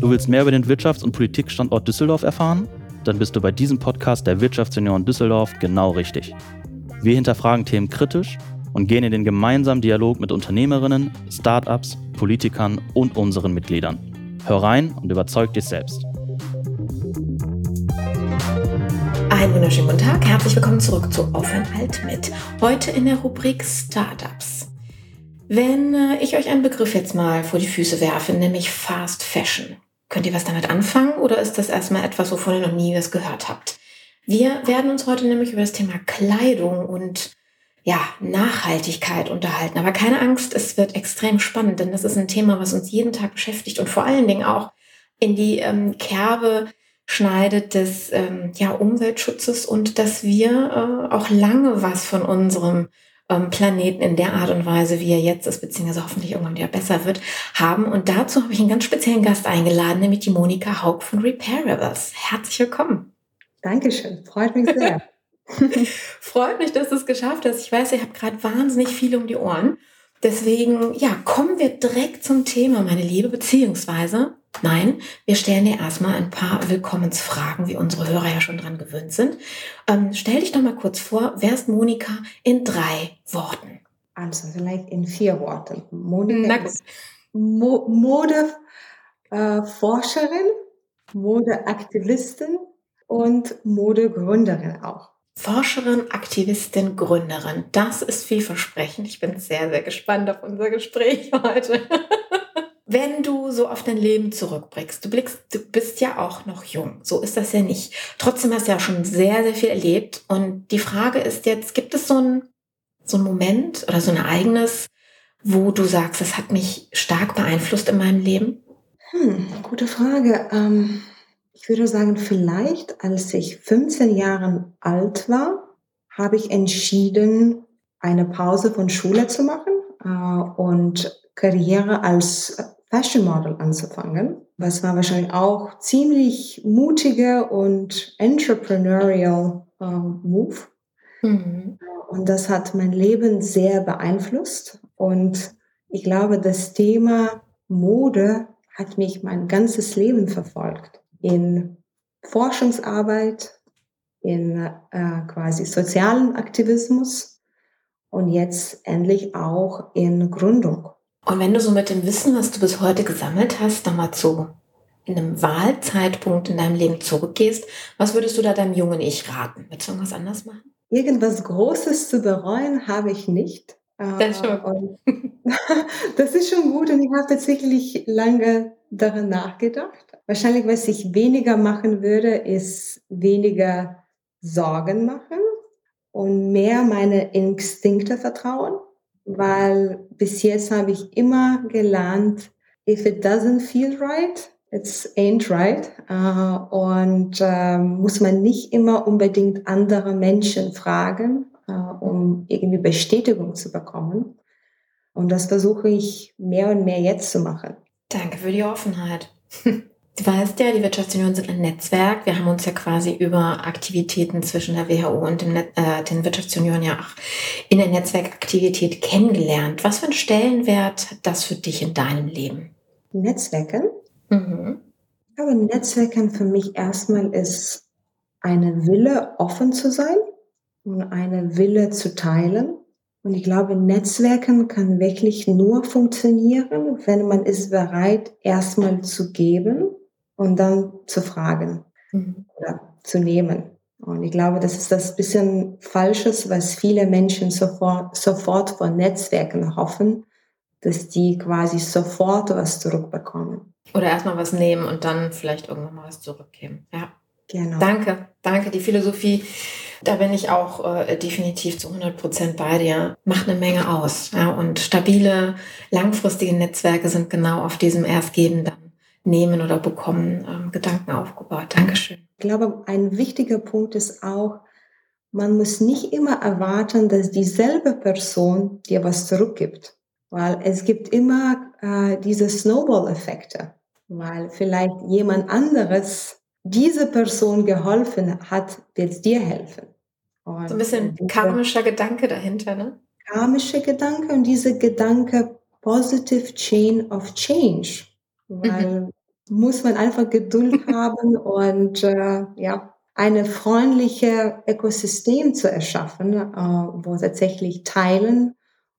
Du willst mehr über den Wirtschafts- und Politikstandort Düsseldorf erfahren? Dann bist du bei diesem Podcast der Wirtschaftsunion Düsseldorf genau richtig. Wir hinterfragen Themen kritisch und gehen in den gemeinsamen Dialog mit Unternehmerinnen, Startups, Politikern und unseren Mitgliedern. Hör rein und überzeug dich selbst. Einen wunderschönen guten Tag, herzlich willkommen zurück zu Aufenthalt mit. Heute in der Rubrik Startups. Wenn äh, ich euch einen Begriff jetzt mal vor die Füße werfe, nämlich Fast Fashion, könnt ihr was damit anfangen oder ist das erstmal etwas, wovon ihr noch nie was gehört habt? Wir werden uns heute nämlich über das Thema Kleidung und ja, Nachhaltigkeit unterhalten. Aber keine Angst, es wird extrem spannend, denn das ist ein Thema, was uns jeden Tag beschäftigt und vor allen Dingen auch in die ähm, Kerbe schneidet des ähm, ja, Umweltschutzes und dass wir äh, auch lange was von unserem Planeten in der Art und Weise, wie er jetzt ist, beziehungsweise hoffentlich irgendwann wieder besser wird, haben. Und dazu habe ich einen ganz speziellen Gast eingeladen, nämlich die Monika Haug von Repairables. Herzlich willkommen. Dankeschön, freut mich sehr. freut mich, dass du es geschafft hast. Ich weiß, ihr habt gerade wahnsinnig viel um die Ohren. Deswegen, ja, kommen wir direkt zum Thema, meine Liebe, beziehungsweise, nein, wir stellen dir erstmal ein paar Willkommensfragen, wie unsere Hörer ja schon dran gewöhnt sind. Ähm, stell dich doch mal kurz vor, wer ist Monika in drei Worten? Also vielleicht in vier Worten. Monika ist Mo Modeforscherin, äh, Modeaktivistin und Modegründerin auch. Forscherin, Aktivistin, Gründerin. Das ist vielversprechend. Ich bin sehr, sehr gespannt auf unser Gespräch heute. Wenn du so auf dein Leben zurückblickst, du blickst, du bist ja auch noch jung. So ist das ja nicht. Trotzdem hast du ja schon sehr, sehr viel erlebt. Und die Frage ist jetzt, gibt es so ein, so ein Moment oder so ein Ereignis, wo du sagst, das hat mich stark beeinflusst in meinem Leben? Hm, gute Frage. Ähm ich würde sagen, vielleicht als ich 15 Jahre alt war, habe ich entschieden, eine Pause von Schule zu machen äh, und Karriere als Fashion Model anzufangen. Was war wahrscheinlich auch ziemlich mutiger und entrepreneurial äh, Move. Mhm. Und das hat mein Leben sehr beeinflusst. Und ich glaube, das Thema Mode hat mich mein ganzes Leben verfolgt in Forschungsarbeit, in äh, quasi sozialen Aktivismus und jetzt endlich auch in Gründung. Und wenn du so mit dem Wissen, was du bis heute gesammelt hast, nochmal zu in einem Wahlzeitpunkt in deinem Leben zurückgehst, was würdest du da deinem jungen Ich raten? Willst du irgendwas anders machen? Irgendwas Großes zu bereuen habe ich nicht. Das ist schon, das ist schon gut und ich habe tatsächlich lange daran nachgedacht. Wahrscheinlich, was ich weniger machen würde, ist weniger Sorgen machen und mehr meine Instinkte vertrauen, weil bis jetzt habe ich immer gelernt, if it doesn't feel right, it's ain't right. Uh, und uh, muss man nicht immer unbedingt andere Menschen fragen, uh, um irgendwie Bestätigung zu bekommen. Und das versuche ich mehr und mehr jetzt zu machen. Danke für die Offenheit. Du weißt ja, die Wirtschaftsunion sind ein Netzwerk. Wir haben uns ja quasi über Aktivitäten zwischen der WHO und dem Net äh, den Wirtschaftsunion ja auch in der Netzwerkaktivität kennengelernt. Was für einen Stellenwert hat das für dich in deinem Leben? Netzwerken? Mhm. Ich glaube, Netzwerken für mich erstmal ist eine Wille, offen zu sein und eine Wille zu teilen. Und ich glaube, Netzwerken kann wirklich nur funktionieren, wenn man ist bereit, erstmal zu geben und dann zu fragen mhm. oder zu nehmen. Und ich glaube, das ist das bisschen Falsches, was viele Menschen sofort, sofort von Netzwerken hoffen, dass die quasi sofort was zurückbekommen. Oder erstmal was nehmen und dann vielleicht irgendwann mal was zurückgeben. Ja. Genau. Danke, danke. Die Philosophie, da bin ich auch äh, definitiv zu 100 Prozent bei dir. Macht eine Menge aus. Ja, und stabile, langfristige Netzwerke sind genau auf diesem Erstgebenden nehmen oder bekommen ähm, Gedanken aufgebaut. Dankeschön. Ich glaube, ein wichtiger Punkt ist auch, man muss nicht immer erwarten, dass dieselbe Person dir was zurückgibt, weil es gibt immer äh, diese Snowball-Effekte, weil vielleicht jemand anderes diese Person geholfen hat, wird dir helfen. Und so ein bisschen karmischer Gedanke dahinter, ne? Karmischer Gedanke und diese Gedanke Positive Chain of Change, weil mhm muss man einfach Geduld haben und äh, ja, eine freundliche Ökosystem zu erschaffen, äh, wo tatsächlich Teilen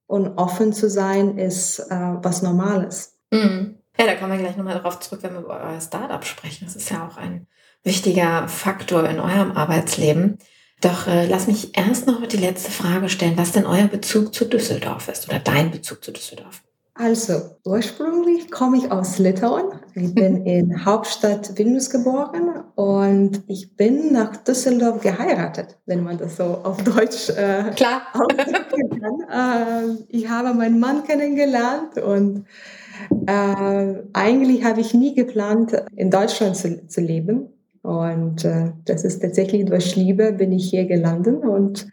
und offen zu sein ist äh, was Normales. Mhm. Ja, da kommen wir gleich nochmal darauf zurück, wenn wir über euer Startup sprechen. Das ist ja auch ein wichtiger Faktor in eurem Arbeitsleben. Doch äh, lass mich erst noch die letzte Frage stellen, was denn euer Bezug zu Düsseldorf ist oder dein Bezug zu Düsseldorf. Also ursprünglich komme ich aus Litauen. Ich bin in Hauptstadt Vilnius geboren und ich bin nach Düsseldorf geheiratet, wenn man das so auf Deutsch äh, Klar. kann. Äh, ich habe meinen Mann kennengelernt und äh, eigentlich habe ich nie geplant, in Deutschland zu, zu leben. Und äh, das ist tatsächlich durch Liebe bin ich hier gelandet und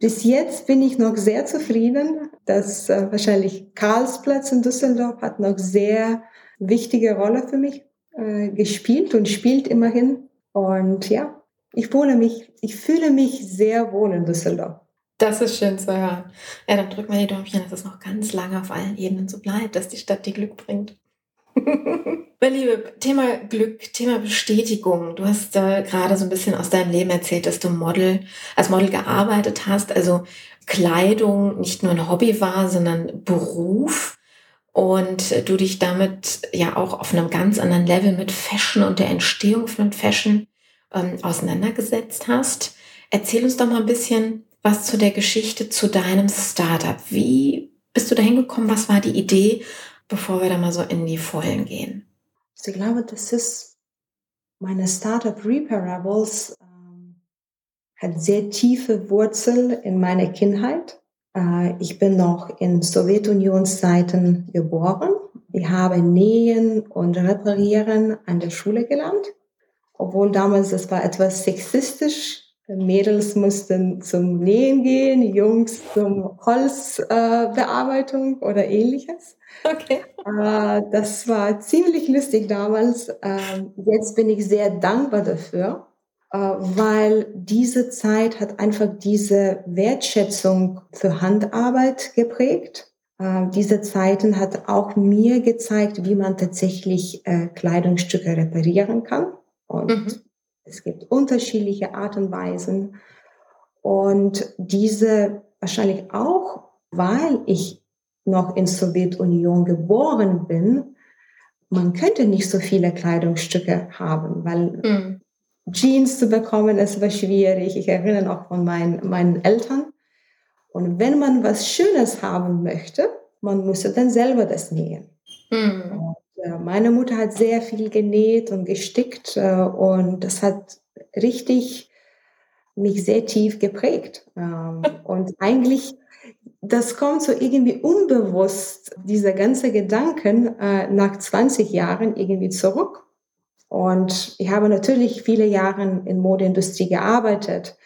bis jetzt bin ich noch sehr zufrieden, dass äh, wahrscheinlich Karlsplatz in Düsseldorf hat noch sehr wichtige Rolle für mich äh, gespielt und spielt immerhin. Und ja, ich wohne mich, ich fühle mich sehr wohl in Düsseldorf. Das ist schön zu hören. Ja, dann drücken wir die Däumchen, dass es noch ganz lange auf allen Ebenen so bleibt, dass die Stadt dir Glück bringt. Liebe, Thema Glück, Thema Bestätigung. Du hast äh, gerade so ein bisschen aus deinem Leben erzählt, dass du Model, als Model gearbeitet hast, also Kleidung nicht nur ein Hobby war, sondern Beruf und du dich damit ja auch auf einem ganz anderen Level mit Fashion und der Entstehung von Fashion ähm, auseinandergesetzt hast. Erzähl uns doch mal ein bisschen was zu der Geschichte zu deinem Startup. Wie bist du da hingekommen? Was war die Idee, bevor wir da mal so in die Vollen gehen? Also ich glaube, das ist meine Startup Reparables ähm, hat sehr tiefe Wurzel in meiner Kindheit. Äh, ich bin noch in Sowjetunionszeiten geboren. Ich habe Nähen und Reparieren an der Schule gelernt, obwohl damals das war etwas sexistisch. Mädels mussten zum Nähen gehen, Jungs zum Holzbearbeitung äh, oder ähnliches. Okay. Äh, das war ziemlich lustig damals. Äh, jetzt bin ich sehr dankbar dafür, äh, weil diese Zeit hat einfach diese Wertschätzung für Handarbeit geprägt. Äh, diese Zeiten hat auch mir gezeigt, wie man tatsächlich äh, Kleidungsstücke reparieren kann. Und mhm. Es gibt unterschiedliche Art und Weisen. Und diese wahrscheinlich auch, weil ich noch in Sowjetunion geboren bin, man könnte nicht so viele Kleidungsstücke haben, weil mhm. Jeans zu bekommen, es war schwierig. Ich erinnere noch von meinen, meinen Eltern. Und wenn man was Schönes haben möchte, man musste dann selber das nähen. Mhm. Äh, meine Mutter hat sehr viel genäht und gestickt äh, und das hat richtig mich sehr tief geprägt. Ähm, und eigentlich das kommt so irgendwie unbewusst, dieser ganze Gedanken äh, nach 20 Jahren irgendwie zurück. Und ich habe natürlich viele Jahre in Modeindustrie gearbeitet.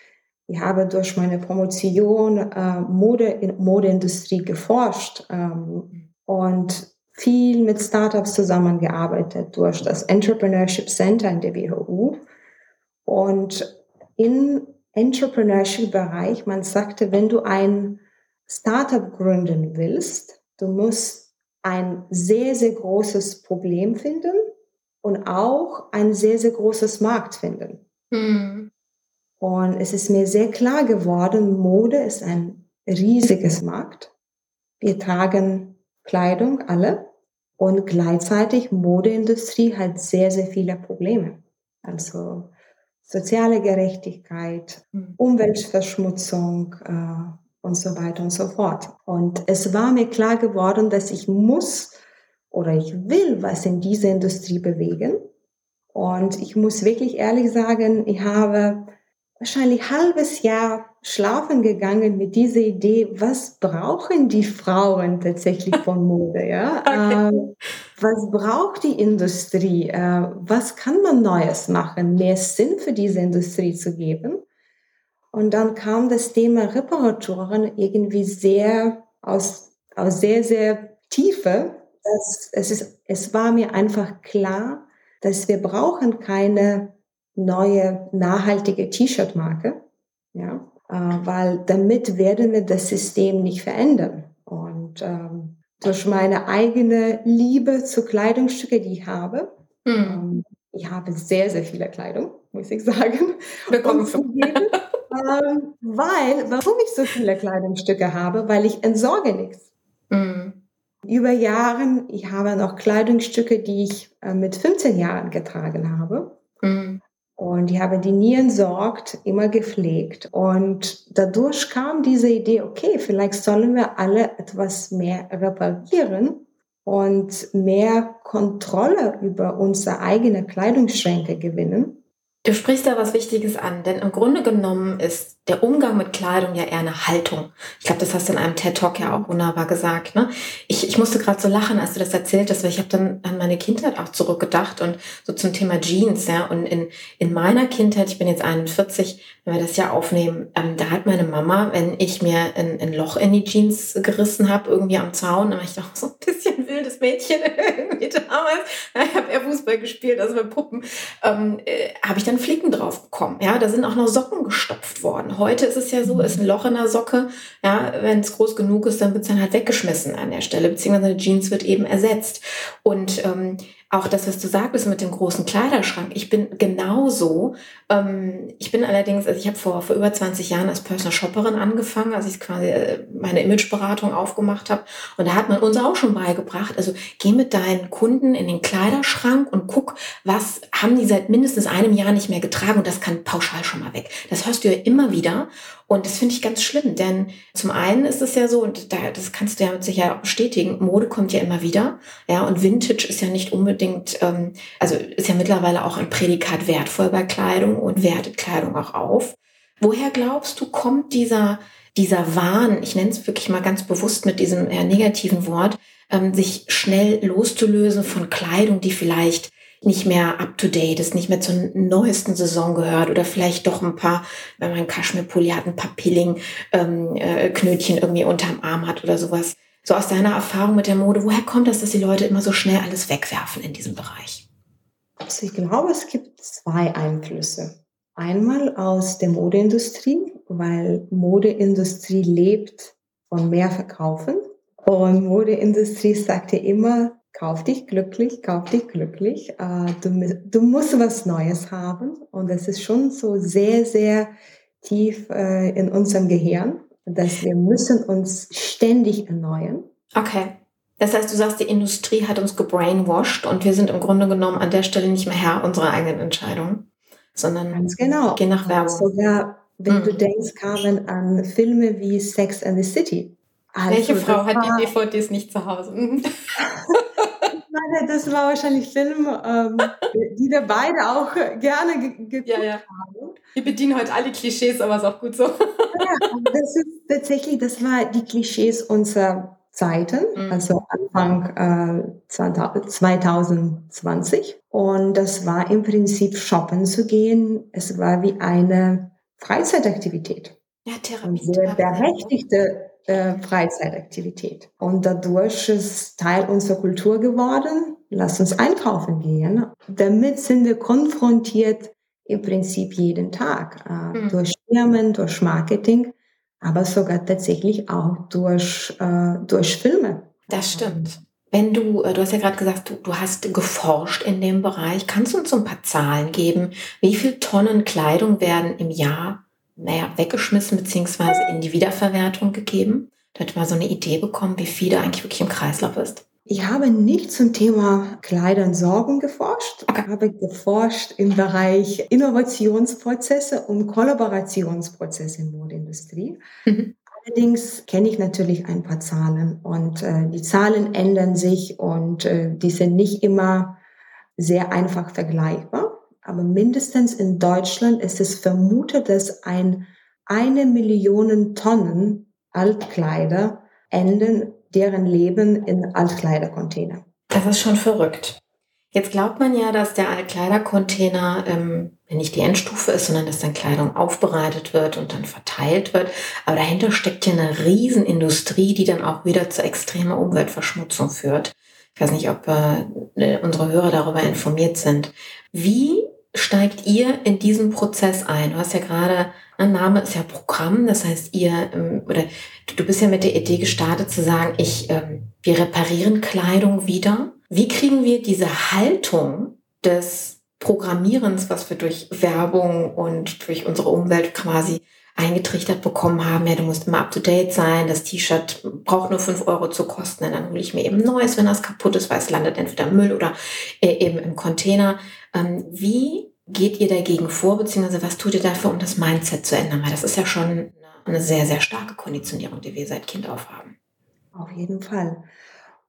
Ich habe durch meine Promotion äh, Mode in Modeindustrie geforscht ähm, und viel mit Startups zusammengearbeitet durch das Entrepreneurship Center in der WHU. Und im Entrepreneurship-Bereich, man sagte, wenn du ein Startup gründen willst, du musst ein sehr, sehr großes Problem finden und auch ein sehr, sehr großes Markt finden. Mhm. Und es ist mir sehr klar geworden, Mode ist ein riesiges Markt. Wir tragen Kleidung alle und gleichzeitig Modeindustrie hat sehr, sehr viele Probleme. Also soziale Gerechtigkeit, mhm. Umweltverschmutzung, äh, und so weiter und so fort. Und es war mir klar geworden, dass ich muss oder ich will was in dieser Industrie bewegen. Und ich muss wirklich ehrlich sagen, ich habe wahrscheinlich halbes Jahr schlafen gegangen mit dieser Idee, was brauchen die Frauen tatsächlich von Mode? Ja? Okay. Ähm, was braucht die Industrie? Äh, was kann man Neues machen, mehr Sinn für diese Industrie zu geben? Und dann kam das Thema Reparaturen irgendwie sehr aus, aus sehr, sehr Tiefe. Das, es, ist, es war mir einfach klar, dass wir brauchen keine neue nachhaltige T-Shirt-Marke, ja, äh, weil damit werden wir das System nicht verändern. Und ähm, durch meine eigene Liebe zu Kleidungsstücke, die ich habe, Mhm. Ich habe sehr, sehr viele Kleidung, muss ich sagen. Willkommen zu ähm, weil, warum ich so viele Kleidungsstücke habe, weil ich entsorge nichts. Mhm. Über Jahre, ich habe noch Kleidungsstücke, die ich äh, mit 15 Jahren getragen habe. Mhm. Und ich habe die nie entsorgt, immer gepflegt. Und dadurch kam diese Idee, okay, vielleicht sollen wir alle etwas mehr reparieren und mehr Kontrolle über unsere eigene Kleidungsschränke gewinnen. Du sprichst da was Wichtiges an, denn im Grunde genommen ist der Umgang mit Kleidung ja eher eine Haltung. Ich glaube, das hast du in einem TED-Talk ja auch wunderbar gesagt. Ne? Ich, ich musste gerade so lachen, als du das erzählt hast, weil ich habe dann an meine Kindheit auch zurückgedacht und so zum Thema Jeans. Ja? Und in, in meiner Kindheit, ich bin jetzt 41, wenn wir das ja aufnehmen, ähm, da hat meine Mama, wenn ich mir ein, ein Loch in die Jeans gerissen habe, irgendwie am Zaun, dann war ich doch so ein bisschen wildes Mädchen irgendwie damals. Ich habe eher Fußball gespielt, also bei Puppen, ähm, äh, habe ich dann Flicken drauf bekommen. Ja, da sind auch noch Socken gestopft worden. Heute ist es ja so, ist ein Loch in der Socke. Ja, wenn es groß genug ist, dann wird es dann halt weggeschmissen an der Stelle, beziehungsweise die Jeans wird eben ersetzt. Und ähm, auch das, was du sagtest mit dem großen Kleiderschrank. Ich bin genauso. Ähm, ich bin allerdings, also ich habe vor, vor über 20 Jahren als Personal Shopperin angefangen, als ich quasi äh, meine Imageberatung aufgemacht habe. Und da hat man uns auch schon beigebracht, also geh mit deinen Kunden in den Kleiderschrank und guck, was haben die seit mindestens einem Jahr nicht mehr getragen und das kann pauschal schon mal weg. Das hörst du ja immer wieder. Und das finde ich ganz schlimm, denn zum einen ist es ja so, und da, das kannst du ja mit Sicherheit auch bestätigen, Mode kommt ja immer wieder. Ja, und Vintage ist ja nicht unbedingt, ähm, also ist ja mittlerweile auch ein Prädikat wertvoll bei Kleidung und wertet Kleidung auch auf. Woher glaubst du, kommt dieser, dieser Wahn, ich nenne es wirklich mal ganz bewusst mit diesem eher negativen Wort, ähm, sich schnell loszulösen von Kleidung, die vielleicht nicht mehr up to date ist, nicht mehr zur neuesten Saison gehört oder vielleicht doch ein paar, wenn man Kaschmirpulli hat, ein paar Pilling-Knötchen ähm, äh, irgendwie unterm Arm hat oder sowas. So aus deiner Erfahrung mit der Mode, woher kommt das, dass die Leute immer so schnell alles wegwerfen in diesem Bereich? Also ich glaube, es gibt zwei Einflüsse. Einmal aus der Modeindustrie, weil Modeindustrie lebt von mehr Verkaufen. Und Modeindustrie sagt ja immer, kauf dich glücklich, kauf dich glücklich. Äh, du, du musst was Neues haben. Und das ist schon so sehr, sehr tief äh, in unserem Gehirn, dass wir müssen uns ständig erneuern. Okay. Das heißt, du sagst, die Industrie hat uns gebrainwashed und wir sind im Grunde genommen an der Stelle nicht mehr Herr unserer eigenen Entscheidungen, sondern Ganz genau. gehen nach Werbung. Sogar, wenn mhm. du denkst, kamen an Filme wie Sex and the City. Also, Welche Frau hat die DVDs nicht zu Hause? Meine, das war wahrscheinlich Film, ähm, die wir beide auch gerne ge geguckt ja, ja. haben. Wir bedienen heute alle Klischees, aber ist auch gut so. ja, das ist tatsächlich, das war die Klischees unserer Zeiten, mhm. also Anfang äh, 2020. Und das war im Prinzip shoppen zu gehen. Es war wie eine Freizeitaktivität. Ja, Therapie. Und sehr berechtigte äh, Freizeitaktivität. Und dadurch ist Teil unserer Kultur geworden. Lass uns einkaufen gehen. Damit sind wir konfrontiert im Prinzip jeden Tag. Äh, mhm. Durch Firmen, durch Marketing, aber sogar tatsächlich auch durch, äh, durch Filme. Das stimmt. Wenn du, äh, du hast ja gerade gesagt, du, du hast geforscht in dem Bereich. Kannst du uns so ein paar Zahlen geben? Wie viele Tonnen Kleidung werden im Jahr naja, weggeschmissen beziehungsweise in die Wiederverwertung gegeben. Da hat man so eine Idee bekommen, wie viel da eigentlich wirklich im Kreislauf ist. Ich habe nicht zum Thema Kleider und Sorgen geforscht. Okay. Ich habe geforscht im Bereich Innovationsprozesse und Kollaborationsprozesse in Modeindustrie. Mhm. Allerdings kenne ich natürlich ein paar Zahlen und äh, die Zahlen ändern sich und äh, die sind nicht immer sehr einfach vergleichbar aber mindestens in Deutschland ist es vermutet, dass ein eine Million Tonnen Altkleider enden deren Leben in Altkleidercontainer. Das ist schon verrückt. Jetzt glaubt man ja, dass der Altkleidercontainer ähm, nicht die Endstufe ist, sondern dass dann Kleidung aufbereitet wird und dann verteilt wird. Aber dahinter steckt ja eine Riesenindustrie, die dann auch wieder zu extremer Umweltverschmutzung führt. Ich weiß nicht, ob äh, unsere Hörer darüber informiert sind. Wie steigt ihr in diesen Prozess ein? Du hast ja gerade, ein Name ist ja Programm, das heißt ihr, ähm, oder du bist ja mit der Idee gestartet zu sagen, ich, ähm, wir reparieren Kleidung wieder. Wie kriegen wir diese Haltung des Programmierens, was wir durch Werbung und durch unsere Umwelt quasi eingetrichtert bekommen haben, ja, du musst immer up-to-date sein, das T-Shirt braucht nur fünf Euro zu kosten, dann hole ich mir eben neues, wenn das kaputt ist, weil es landet entweder im Müll oder äh, eben im Container. Ähm, wie geht ihr dagegen vor, beziehungsweise was tut ihr dafür, um das Mindset zu ändern? Weil das ist ja schon eine sehr, sehr starke Konditionierung, die wir seit Kind auf haben. Auf jeden Fall.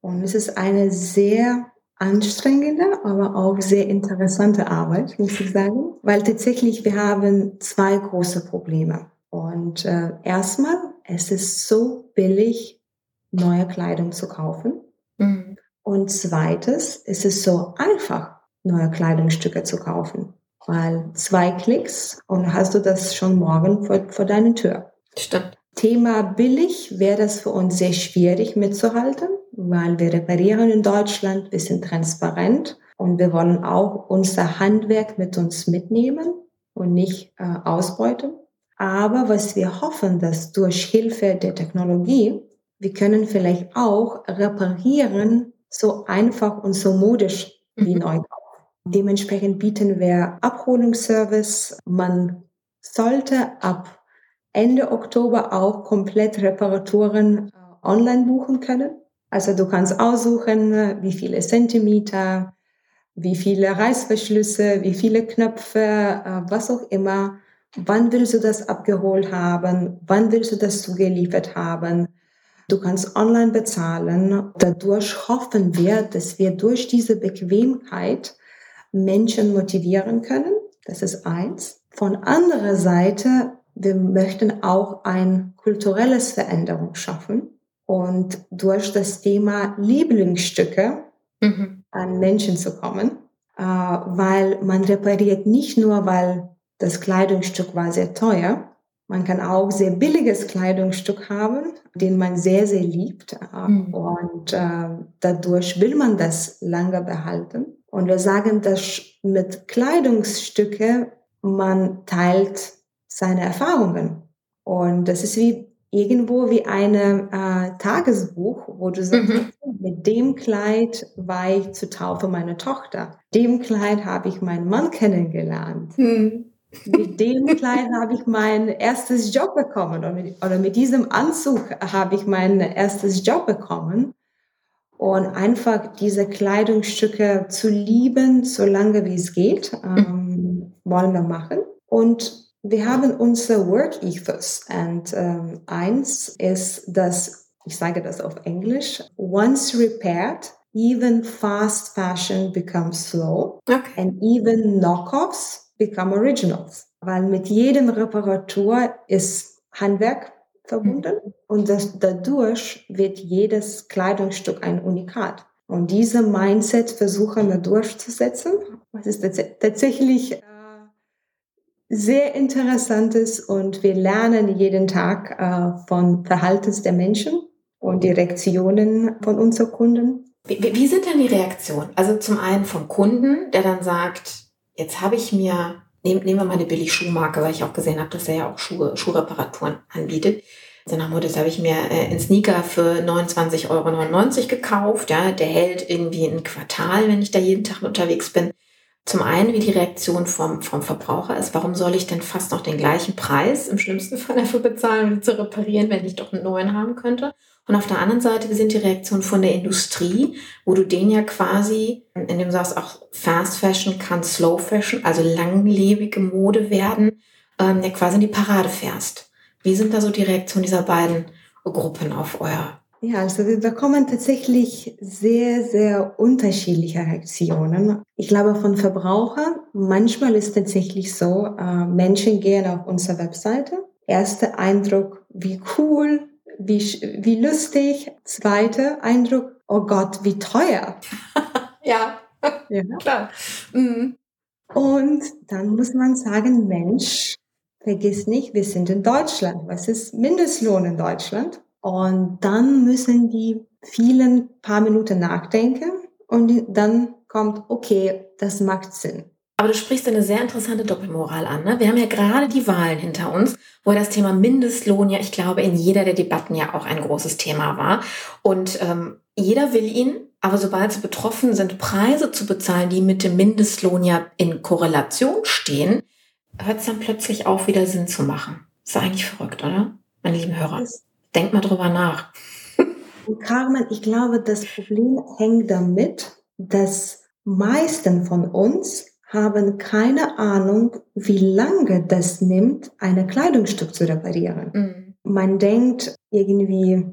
Und es ist eine sehr anstrengende, aber auch sehr interessante Arbeit, muss ich sagen, weil tatsächlich wir haben zwei große Probleme. Und äh, erstmal, es ist so billig, neue Kleidung zu kaufen. Mhm. Und zweites, es ist so einfach, neue Kleidungsstücke zu kaufen. Weil zwei Klicks und hast du das schon morgen vor, vor deiner Tür. Stimmt. Thema billig wäre das für uns sehr schwierig mitzuhalten, weil wir reparieren in Deutschland, wir sind transparent und wir wollen auch unser Handwerk mit uns mitnehmen und nicht äh, ausbeuten. Aber was wir hoffen, dass durch Hilfe der Technologie, wir können vielleicht auch reparieren, so einfach und so modisch wie mhm. neu. Dementsprechend bieten wir Abholungsservice. Man sollte ab Ende Oktober auch komplett Reparaturen äh, online buchen können. Also du kannst aussuchen, wie viele Zentimeter, wie viele Reißverschlüsse, wie viele Knöpfe, äh, was auch immer Wann willst du das abgeholt haben? Wann willst du das zugeliefert haben? Du kannst online bezahlen. Dadurch hoffen wir, dass wir durch diese Bequemheit Menschen motivieren können. Das ist eins. Von anderer Seite, wir möchten auch ein kulturelles Veränderung schaffen und durch das Thema Lieblingsstücke mhm. an Menschen zu kommen, äh, weil man repariert nicht nur, weil das Kleidungsstück war sehr teuer. Man kann auch sehr billiges Kleidungsstück haben, den man sehr, sehr liebt. Mhm. Und äh, dadurch will man das lange behalten. Und wir sagen, dass mit Kleidungsstücke man teilt seine Erfahrungen. Und das ist wie irgendwo wie ein äh, Tagesbuch, wo du sagst, mhm. mit dem Kleid war ich zur Taufe meiner Tochter. Dem Kleid habe ich meinen Mann kennengelernt. Mhm. Mit dem Kleid habe ich mein erstes Job bekommen oder mit, oder mit diesem Anzug habe ich mein erstes Job bekommen. Und einfach diese Kleidungsstücke zu lieben, so lange wie es geht, ähm, wollen wir machen. Und wir haben unser Work Ethos. Und ähm, eins ist, dass, ich sage das auf Englisch, once repaired, even fast fashion becomes slow. Okay. And even knockoffs become originals. Weil mit jedem Reparatur ist Handwerk verbunden mhm. und das, dadurch wird jedes Kleidungsstück ein Unikat. Und diese Mindset versuchen wir durchzusetzen. Was ist tatsächlich äh, sehr interessantes und wir lernen jeden Tag äh, von Verhaltens der Menschen und die Reaktionen von unseren Kunden. Wie, wie sind denn die Reaktionen? Also zum einen vom Kunden, der dann sagt, Jetzt habe ich mir, nehm, nehmen wir mal eine Billig-Schuhmarke, weil ich auch gesehen habe, dass er ja auch Schuhe, Schuhreparaturen anbietet. So nach Motto, das habe ich mir äh, einen Sneaker für 29,99 Euro gekauft. Ja, der hält irgendwie ein Quartal, wenn ich da jeden Tag unterwegs bin. Zum einen, wie die Reaktion vom, vom Verbraucher ist, warum soll ich denn fast noch den gleichen Preis im schlimmsten Fall dafür bezahlen, um zu reparieren, wenn ich doch einen neuen haben könnte? Und auf der anderen Seite, sind die Reaktionen von der Industrie, wo du den ja quasi, indem du sagst, auch Fast Fashion kann Slow Fashion, also langlebige Mode werden, ähm, ja quasi in die Parade fährst. Wie sind da so die Reaktionen dieser beiden Gruppen auf euer ja, also wir bekommen tatsächlich sehr, sehr unterschiedliche Reaktionen. Ich glaube von Verbrauchern, manchmal ist tatsächlich so, äh, Menschen gehen auf unsere Webseite. Erster Eindruck, wie cool, wie, wie lustig. Zweiter Eindruck, oh Gott, wie teuer. ja. ja, klar. Mhm. Und dann muss man sagen, Mensch, vergiss nicht, wir sind in Deutschland. Was ist Mindestlohn in Deutschland? Und dann müssen die vielen paar Minuten nachdenken und dann kommt, okay, das macht Sinn. Aber du sprichst eine sehr interessante Doppelmoral an. Ne? Wir haben ja gerade die Wahlen hinter uns, wo das Thema Mindestlohn ja, ich glaube, in jeder der Debatten ja auch ein großes Thema war. Und ähm, jeder will ihn, Aber sobald sie betroffen sind, Preise zu bezahlen, die mit dem Mindestlohn ja in Korrelation stehen, hört es dann plötzlich auf, wieder Sinn zu machen. Ist eigentlich verrückt, oder? Meine lieben Hörer. Denkt mal drüber nach. Und Carmen, ich glaube, das Problem hängt damit, dass meisten von uns haben keine Ahnung, wie lange das nimmt, eine Kleidungsstück zu reparieren. Mhm. Man denkt irgendwie,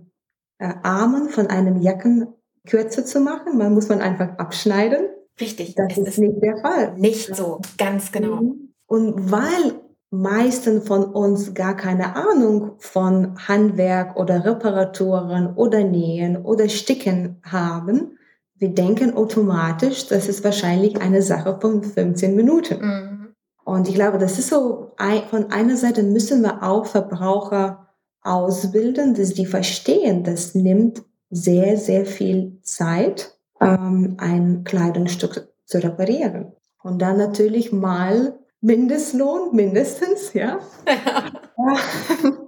äh, Armen von einem Jacken kürzer zu machen, man muss man einfach abschneiden. Richtig. Das ist, ist nicht der Fall. Nicht so, ganz genau. Mhm. Und weil meisten von uns gar keine Ahnung von Handwerk oder Reparaturen oder Nähen oder Sticken haben, wir denken automatisch, das ist wahrscheinlich eine Sache von 15 Minuten. Mhm. Und ich glaube, das ist so, von einer Seite müssen wir auch Verbraucher ausbilden, dass die verstehen, das nimmt sehr, sehr viel Zeit, ähm, ein Kleidungsstück zu reparieren. Und dann natürlich mal Mindestlohn, mindestens, ja. ja.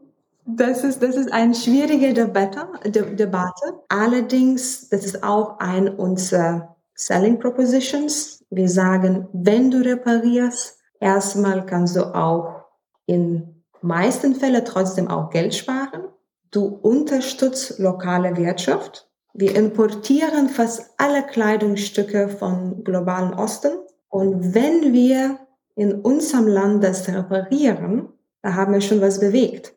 Das ist, das ist eine schwierige Debatte, De Debatte. Allerdings, das ist auch ein unserer Selling Propositions. Wir sagen, wenn du reparierst, erstmal kannst du auch in meisten Fällen trotzdem auch Geld sparen. Du unterstützt lokale Wirtschaft. Wir importieren fast alle Kleidungsstücke von globalen Osten. Und wenn wir in unserem Land das reparieren, da haben wir schon was bewegt.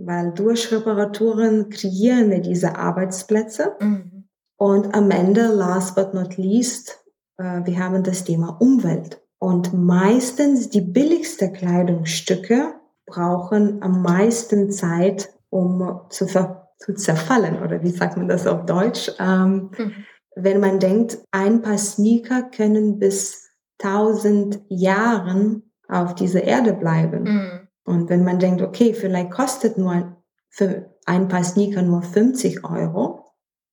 Weil durch Reparaturen kreieren wir diese Arbeitsplätze. Mhm. Und am Ende, last but not least, äh, wir haben das Thema Umwelt. Und meistens die billigsten Kleidungsstücke brauchen am meisten Zeit, um zu, zu zerfallen. Oder wie sagt man das auf Deutsch? Ähm, mhm. Wenn man denkt, ein paar Sneaker können bis tausend Jahren auf dieser Erde bleiben. Mhm. Und wenn man denkt, okay, vielleicht kostet nur für ein paar Sneaker nur 50 Euro,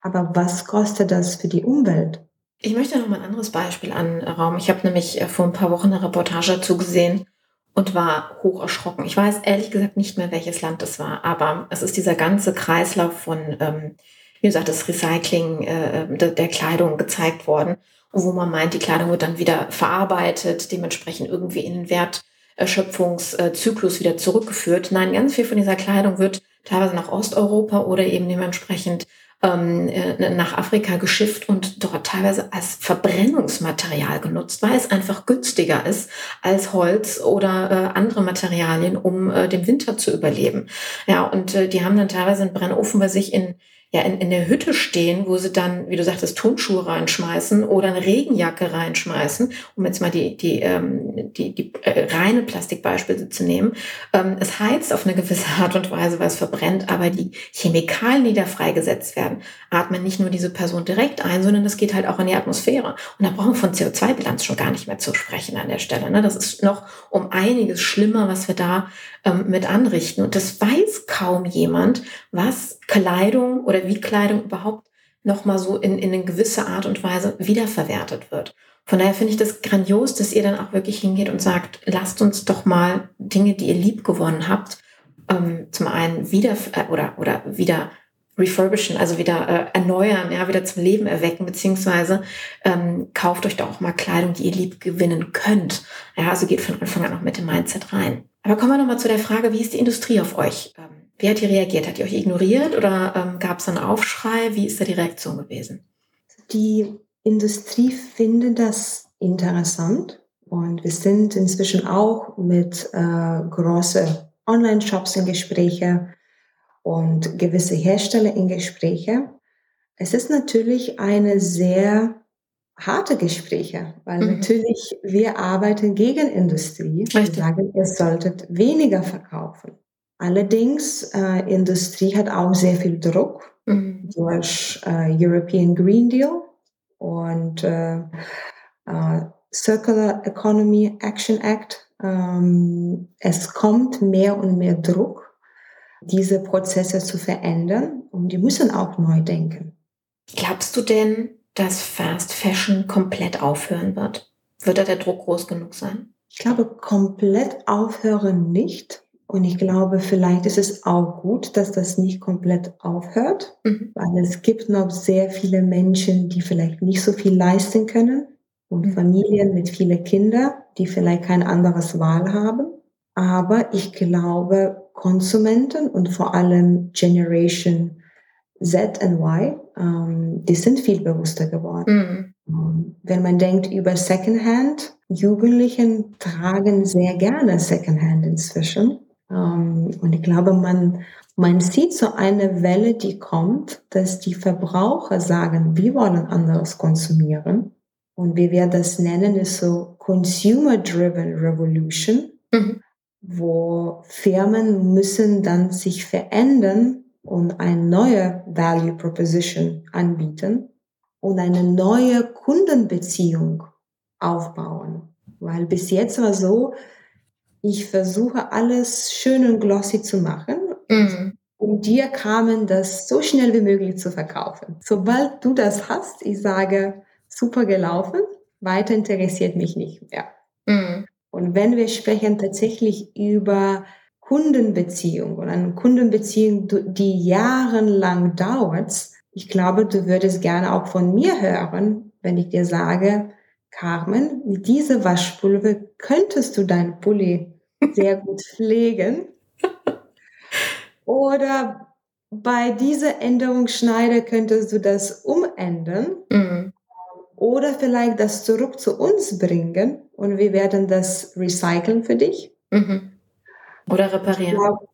aber was kostet das für die Umwelt? Ich möchte noch mal ein anderes Beispiel anraumen. Ich habe nämlich äh, vor ein paar Wochen eine Reportage dazu gesehen und war hoch erschrocken. Ich weiß ehrlich gesagt nicht mehr, welches Land es war, aber es ist dieser ganze Kreislauf von, ähm, wie gesagt, das Recycling äh, der, der Kleidung gezeigt worden wo man meint, die Kleidung wird dann wieder verarbeitet, dementsprechend irgendwie in den Wertschöpfungszyklus wieder zurückgeführt. Nein, ganz viel von dieser Kleidung wird teilweise nach Osteuropa oder eben dementsprechend ähm, äh, nach Afrika geschifft und dort teilweise als Verbrennungsmaterial genutzt, weil es einfach günstiger ist als Holz oder äh, andere Materialien, um äh, den Winter zu überleben. Ja, und äh, die haben dann teilweise einen Brennofen bei sich in ja in, in der Hütte stehen, wo sie dann, wie du sagtest, Turnschuhe reinschmeißen oder eine Regenjacke reinschmeißen, um jetzt mal die, die, ähm, die, die äh, reine Plastikbeispiele zu nehmen. Ähm, es heizt auf eine gewisse Art und Weise, weil es verbrennt, aber die Chemikalien, die da freigesetzt werden, atmen nicht nur diese Person direkt ein, sondern das geht halt auch in die Atmosphäre. Und da brauchen wir von CO2-Bilanz schon gar nicht mehr zu sprechen an der Stelle. Ne? Das ist noch um einiges schlimmer, was wir da ähm, mit anrichten. Und das weiß kaum jemand, was Kleidung oder wie Kleidung überhaupt nochmal so in, in eine gewisse Art und Weise wiederverwertet wird. Von daher finde ich das grandios, dass ihr dann auch wirklich hingeht und sagt, lasst uns doch mal Dinge, die ihr lieb gewonnen habt, ähm, zum einen wieder äh, oder, oder wieder refurbischen, also wieder äh, erneuern, ja, wieder zum Leben erwecken, beziehungsweise ähm, kauft euch doch auch mal Kleidung, die ihr lieb gewinnen könnt. Ja, also geht von Anfang an auch mit dem Mindset rein. Aber kommen wir nochmal zu der Frage, wie ist die Industrie auf euch? Ähm, wie hat die reagiert? Hat die euch ignoriert oder ähm, gab es einen Aufschrei? Wie ist da die Reaktion gewesen? Die Industrie findet das interessant und wir sind inzwischen auch mit äh, großen Online-Shops in Gespräche und gewisse Hersteller in Gespräche. Es ist natürlich eine sehr harte Gespräche, weil mhm. natürlich wir arbeiten gegen Industrie. Wir sagen, ihr solltet weniger verkaufen. Allerdings, äh, Industrie hat auch sehr viel Druck mhm. durch äh, European Green Deal und äh, äh Circular Economy Action Act. Ähm, es kommt mehr und mehr Druck, diese Prozesse zu verändern und die müssen auch neu denken. Glaubst du denn, dass Fast Fashion komplett aufhören wird? Wird da der Druck groß genug sein? Ich glaube, komplett aufhören nicht, Und ich glaube, vielleicht ist es auch gut, dass das nicht komplett aufhört, mhm. weil es gibt noch sehr viele Menschen, die vielleicht nicht so viel leisten können und mhm. Familien mit vielen Kindern, die vielleicht kein anderes Wahl haben. Aber ich glaube, Konsumenten und vor allem Generation Z und Y, ähm, die sind viel bewusster geworden. Mhm. Ähm, wenn man denkt über Secondhand, Jugendlichen tragen sehr gerne Secondhand inzwischen. Ähm, und ich glaube, man, man sieht so eine Welle, die kommt, dass die Verbraucher sagen, wir wollen anderes konsumieren. Und wie wir das nennen, ist so Consumer-Driven Revolution, mhm. Wo Firmen müssen dann sich verändern und eine neue Value Proposition anbieten und eine neue Kundenbeziehung aufbauen. Weil bis jetzt war so, ich versuche alles schön und glossy zu machen. Mhm. Und dir kamen das so schnell wie möglich zu verkaufen. Sobald du das hast, ich sage, super gelaufen, weiter interessiert mich nicht mehr. Mhm. Und wenn wir sprechen tatsächlich über Kundenbeziehung oder eine Kundenbeziehung, die jahrelang dauert, ich glaube, du würdest gerne auch von mir hören, wenn ich dir sage, Carmen, mit dieser Waschpulver könntest du deinen Pulli sehr gut pflegen. Oder bei dieser Änderungsschneide könntest du das umändern. Mhm. Oder vielleicht das zurück zu uns bringen und wir werden das recyceln für dich. Mhm. Oder reparieren. Glaub,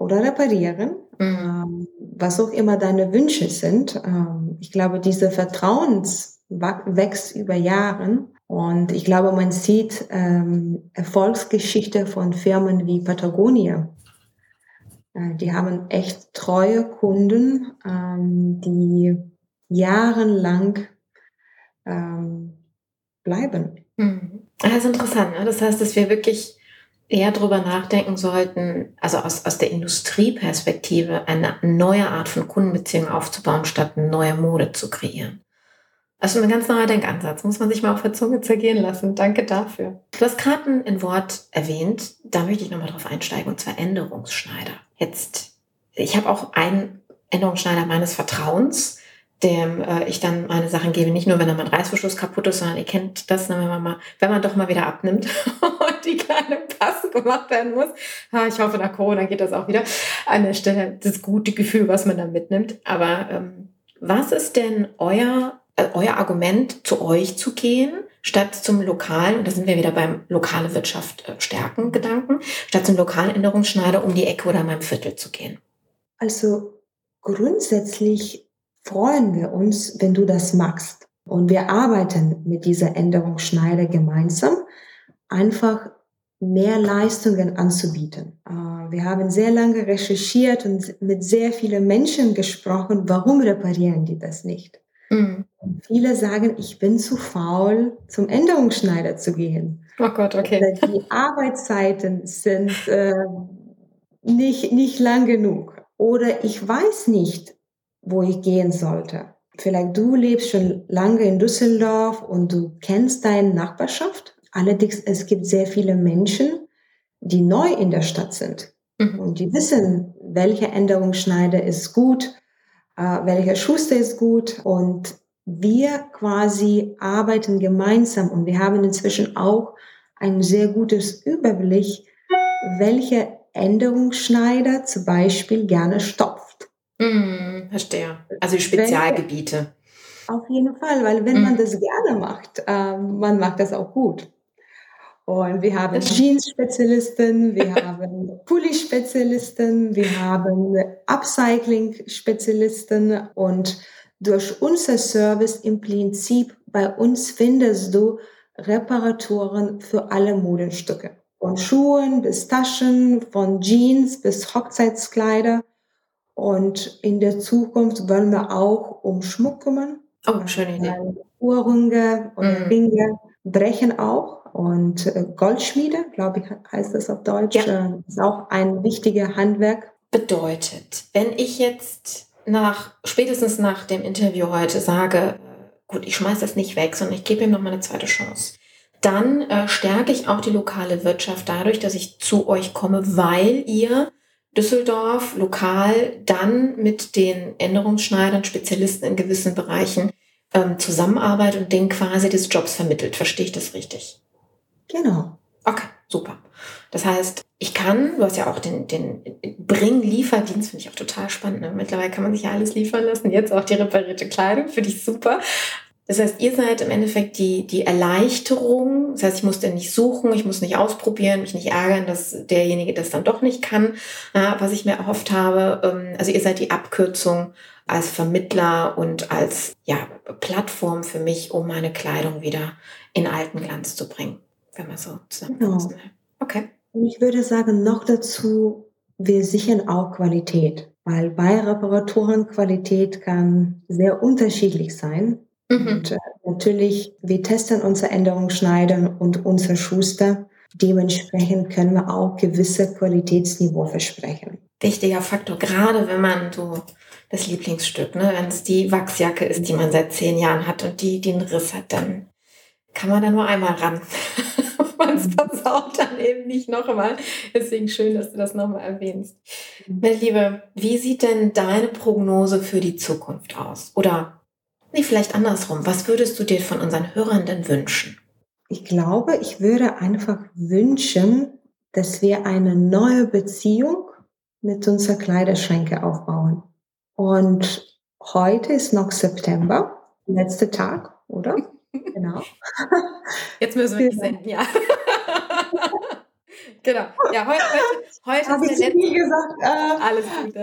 oder reparieren, mhm. ähm, was auch immer deine Wünsche sind. Ähm, ich glaube, diese Vertrauens wächst über Jahre. Und ich glaube, man sieht ähm, Erfolgsgeschichte von Firmen wie Patagonia. Äh, die haben echt treue Kunden, die jahrelang bleiben. Mhm. Das ist interessant. Ne? Das heißt, dass wir wirklich eher darüber nachdenken sollten, also aus, aus der Industrieperspektive eine neue Art von Kundenbeziehung aufzubauen, statt eine neue Mode zu kreieren. Also ein ganz neuer Denkansatz, muss man sich mal auf der Zunge zergehen lassen. Danke dafür. Du hast gerade ein Wort erwähnt, da möchte ich nochmal drauf einsteigen, und zwar Änderungsschneider. Jetzt, ich habe auch einen Änderungsschneider meines Vertrauens, dem äh, ich dann meine Sachen gebe, nicht nur, wenn dann mein Reißverschluss kaputt ist, sondern ihr kennt das, ne, wenn man mal, wenn man doch mal wieder abnimmt und die kleine Passe gemacht werden muss. Ha, ich hoffe, nach Corona geht das auch wieder. An der Stelle das gute Gefühl, was man dann mitnimmt. Aber ähm, was ist denn euer, äh, euer Argument, zu euch zu gehen, statt zum lokalen, und da sind wir wieder beim lokale Wirtschaft äh, stärken Gedanken, statt zum lokalen Änderungsschneider um die Ecke oder in meinem Viertel zu gehen? Also grundsätzlich freuen wir uns, wenn du das magst. Und wir arbeiten mit dieser Änderungsschneider gemeinsam, einfach mehr Leistungen anzubieten. Äh, wir haben sehr lange recherchiert und mit sehr vielen Menschen gesprochen, warum reparieren die das nicht? Mhm. Viele sagen, ich bin zu faul, zum Änderungsschneider zu gehen. Oh Gott, okay. Die Arbeitszeiten sind äh, nicht, nicht lang genug. Oder ich weiß nicht, wo ich gehen sollte. Vielleicht du lebst schon lange in Düsseldorf und du kennst deine Nachbarschaft. Allerdings, es gibt sehr viele Menschen, die neu in der Stadt sind. Mhm. Und die wissen, welche Änderungsschneider ist gut, äh, welcher Schuster ist gut. Und wir quasi arbeiten gemeinsam und wir haben inzwischen auch ein sehr gutes Überblick, welche Änderungsschneider zum Beispiel gerne stopft. Mhm, verstehe. Also Spezialgebiete. Wenn, auf jeden Fall, weil wenn mhm. man das gerne macht, äh, man macht das auch gut. Und wir haben Jeans-Spezialisten, wir haben Pulli-Spezialisten, wir haben Upcycling-Spezialisten und durch unser Service im Prinzip bei uns findest du Reparaturen für alle Modenstücke. Von Schuhen bis Taschen, von Jeans bis Hochzeitskleider. Und in der Zukunft wollen wir auch um Schmuck kümmern. Oh, schöne Idee. Uhrringe und mm. Ringe brechen auch. Und äh, Goldschmiede, glaube ich, heißt das auf Deutsch, ja. Äh, ist auch ein wichtiger Handwerk. Bedeutet, wenn ich jetzt nach, spätestens nach dem Interview heute sage, gut, ich schmeiße das nicht weg, sondern ich gebe ihm noch mal eine zweite Chance, dann äh, stärke ich auch die lokale Wirtschaft dadurch, dass ich zu euch komme, weil ihr Düsseldorf lokal dann mit den Änderungsschneidern, Spezialisten in gewissen Bereichen ähm, zusammenarbeitet und denen quasi des Jobs vermittelt. Verstehe ich das richtig? Genau. Okay, super. Das heißt, ich kann, du hast ja auch den, den Bring-Lieferdienst, finde ich auch total spannend. Ne? Mittlerweile kann man sich ja alles liefern lassen. Jetzt auch die reparierte Kleidung, finde ich super. Das heißt, ihr seid im Endeffekt die, die Erleichterung. Das heißt, ich musste nicht suchen, ich muss nicht ausprobieren, mich nicht ärgern, dass derjenige das dann doch nicht kann, was ich mir erhofft habe. Ähm, also ihr seid die Abkürzung als Vermittler und als ja, Plattform für mich, um meine Kleidung wieder in alten Glanz zu bringen, wenn man so zusammenfassen will. Okay. Und ich würde sagen, noch dazu, wir sichern auch Qualität, weil bei Reparaturen Qualität kann sehr unterschiedlich sein. Mhm. Und äh, natürlich, wir testen unsere Änderungsschneidern und unser Schuster. Dementsprechend können wir auch gewisse Qualitätsniveau versprechen. Wichtiger Faktor, gerade wenn man so das Lieblingsstück, ne, wenn es die Wachsjacke ist, die man seit zehn Jahren hat und die den Riss hat, dann kann man da nur einmal ran. man es mhm. versaut dann eben nicht noch einmal. Deswegen schön, dass du das nochmal erwähnst. Meine Liebe, wie sieht denn deine Prognose für die Zukunft aus? Oder Nee, vielleicht andersrum. Was würdest du dir von unseren Hörern denn wünschen? Ich glaube, ich würde einfach wünschen, dass wir eine neue Beziehung mit unserer Kleiderschränke aufbauen. Und heute ist noch September, letzter Tag, oder? Genau. Jetzt müssen wir nicht senden, ja. genau. Ja, heute, heute, heute ist der letzte. gesagt. Äh, Alles gut.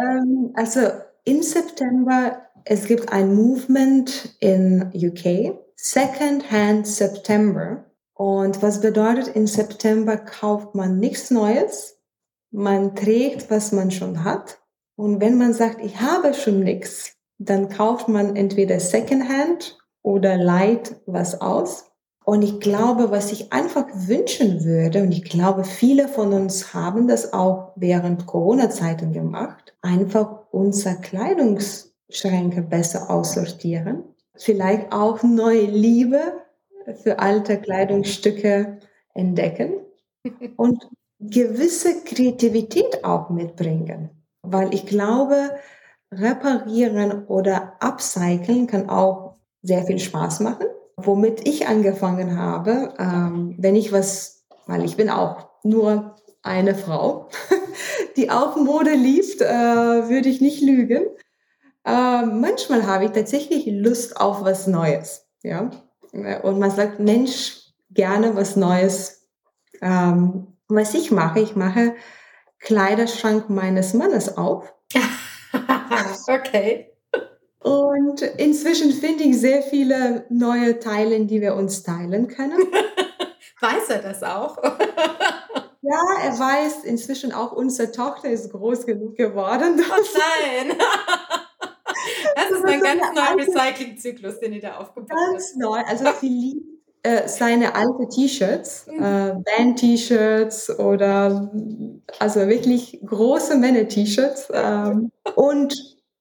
Ähm, also im September es gibt ein Movement in UK, Second Hand September. Und was bedeutet, in September kauft man nichts Neues, man trägt, was man schon hat. Und wenn man sagt, ich habe schon nichts, dann kauft man entweder Second Hand oder leiht was aus. Und ich glaube, was ich einfach wünschen würde, und ich glaube, viele von uns haben das auch während Corona-Zeiten gemacht, einfach unser Kleidungs Schränke besser aussortieren. Vielleicht auch neue Liebe für alte Kleidungsstücke entdecken und gewisse Kreativität auch mitbringen. Weil ich glaube, reparieren oder upcyclen kann auch sehr viel Spaß machen. Womit ich angefangen habe, ähm, wenn ich was, weil ich bin auch nur eine Frau, die auch Mode liebt, äh, würde ich nicht lügen. Äh, manchmal habe ich tatsächlich Lust auf was Neues. Ja? Und man sagt, Mensch, gerne was Neues. Ähm, was ich mache, ich mache Kleiderschrank meines Mannes auf. okay. Und inzwischen finde ich sehr viele neue Teile, die wir uns teilen können. weiß er das auch? ja, er weiß inzwischen auch, unsere Tochter ist groß genug geworden. Oh nein! Ganz neuer Recycling-Zyklus, den ihr da aufgebaut habt. Ganz neu. Also sie liebt äh, seine alte T-Shirts, mhm. äh, Band-T-Shirts oder also wirklich große Männer-T-Shirts. Ähm, und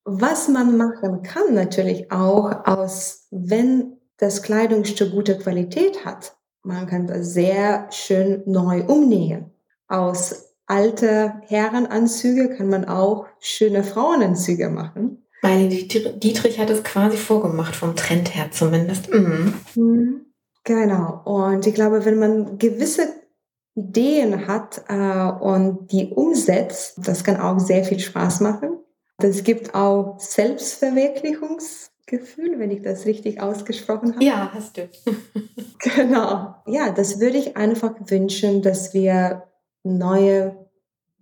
was man machen kann natürlich auch aus, wenn das Kleidungsstück gute Qualität hat, man kann das sehr schön neu umnähen. Aus alte Herrenanzüge kann man auch schöne Frauenanzüge machen. Meine Dietrich hat es quasi vorgemacht, vom Trend her zumindest. Mhm. mhm. Genau. Und ich glaube, wenn man gewisse Ideen hat äh, und die umsetzt, das kann auch sehr viel Spaß machen. Es gibt auch Selbstverwirklichungsgefühl, wenn ich das richtig ausgesprochen habe. Ja, hast du. genau. Ja, das würde ich einfach wünschen, dass wir neue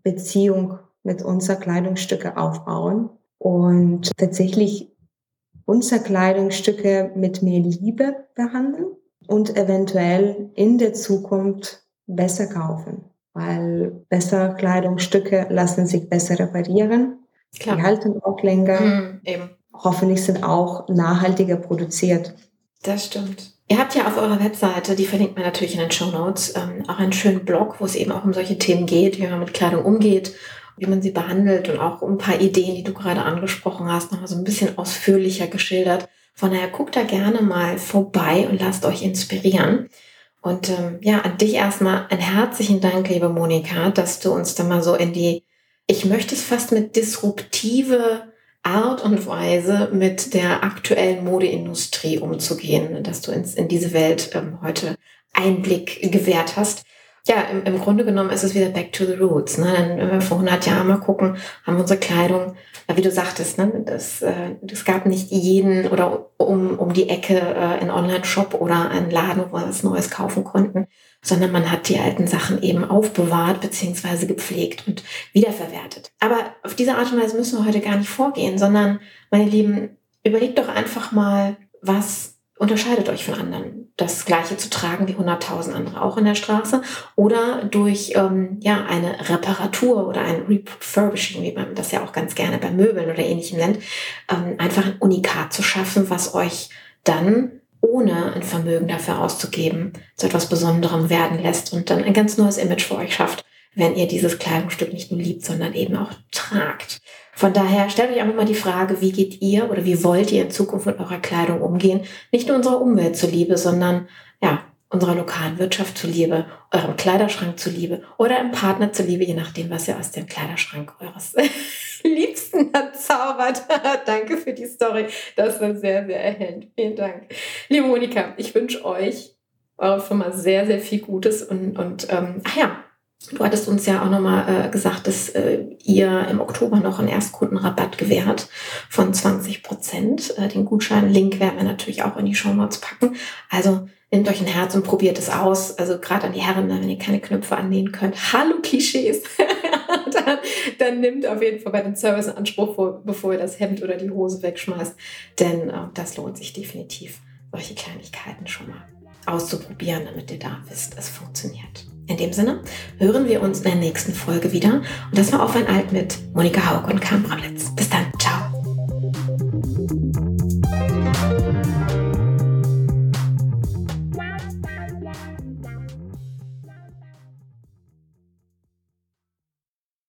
Beziehung mit unseren Kleidungsstücke aufbauen und tatsächlich unsere Kleidungsstücke mit mehr Liebe behandeln und eventuell in der Zukunft besser kaufen, weil bessere Kleidungsstücke lassen sich besser reparieren, Klar. die halten auch länger, mhm, eben. hoffentlich sind auch nachhaltiger produziert. Das stimmt. Ihr habt ja auf eurer Webseite, die verlinkt man natürlich in den Show Notes, ähm, auch einen schönen Blog, wo es eben auch um solche Themen geht, wie man mit Kleidung umgeht wie man sie behandelt und auch ein paar Ideen, die du gerade angesprochen hast, nochmal so ein bisschen ausführlicher geschildert. Von daher guckt da gerne mal vorbei und lasst euch inspirieren. Und ähm, ja, an dich erstmal einen herzlichen Dank, liebe Monika, dass du uns da mal so in die, ich möchte es fast mit disruptive Art und Weise mit der aktuellen Modeindustrie umzugehen, dass du ins, in diese Welt ähm, heute Einblick gewährt hast. Ja, im, im Grunde genommen ist es wieder back to the roots. Ne? Dann, wenn wir vor 100 Jahren mal gucken, haben wir unsere Kleidung, wie du sagtest, ne? das, äh, das gab nicht jeden oder um, um die Ecke äh, einen Online-Shop oder einen Laden, wo wir was Neues kaufen konnten, sondern man hat die alten Sachen eben aufbewahrt beziehungsweise gepflegt und wiederverwertet. Aber auf diese Art und Weise müssen wir heute gar nicht vorgehen, sondern, meine Lieben, überlegt doch einfach mal, was unterscheidet euch von anderen. Das Gleiche zu tragen wie 100.000 andere auch in der Straße oder durch ähm, ja, eine Reparatur oder ein Refurbishing, wie man das ja auch ganz gerne bei Möbeln oder ähnlichem nennt, ähm, einfach ein Unikat zu schaffen, was euch dann ohne ein Vermögen dafür auszugeben, zu etwas Besonderem werden lässt und dann ein ganz neues Image für euch schafft, wenn ihr dieses Kleidungsstück nicht nur liebt, sondern eben auch tragt. Von daher stellt euch einfach mal die Frage, wie geht ihr oder wie wollt ihr in Zukunft mit eurer Kleidung umgehen? Nicht nur unserer Umwelt zuliebe, sondern ja, unserer lokalen Wirtschaft zuliebe, eurem Kleiderschrank zuliebe oder im Partner zuliebe, je nachdem, was ihr aus dem Kleiderschrank eures Liebsten erzaubert. Danke für die Story. Das war sehr, sehr erhellend. Vielen Dank. Liebe Monika, ich wünsche euch, eure Firma sehr, sehr viel Gutes und, und ähm, ach ja, Du hattest uns ja auch nochmal äh, gesagt, dass äh, ihr im Oktober noch einen Erstkundenrabatt gewährt von 20 Prozent. Äh, den Gutschein-Link werden wir natürlich auch in die Show Notes packen. Also nehmt euch ein Herz und probiert es aus. Also gerade an die Herren, wenn ihr keine Knöpfe annähen könnt. Hallo Klischees. dann, dann nimmt auf jeden Fall bei den Service in Anspruch, vor, bevor ihr das Hemd oder die Hose wegschmeißt. Denn äh, das lohnt sich definitiv, solche Kleinigkeiten schon mal auszuprobieren, damit ihr da wisst, es funktioniert. In dem Sinne hören wir uns in der nächsten Folge wieder. Und das war auf ein Alt mit Monika Haug und Karl Brallitz. Bis dann.